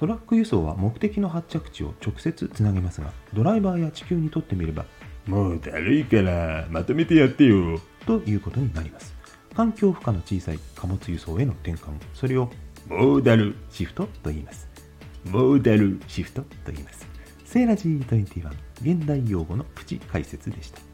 トラック輸送は目的の発着地を直接つなげますがドライバーや地球にとってみればもうだるいからまとめてやってよ。ということになります。環境負荷の小さい貨物輸送への転換それをモーダルシフトと言います。モーダルシフトと言います。セーラジー21現代用語のプチ解説でした。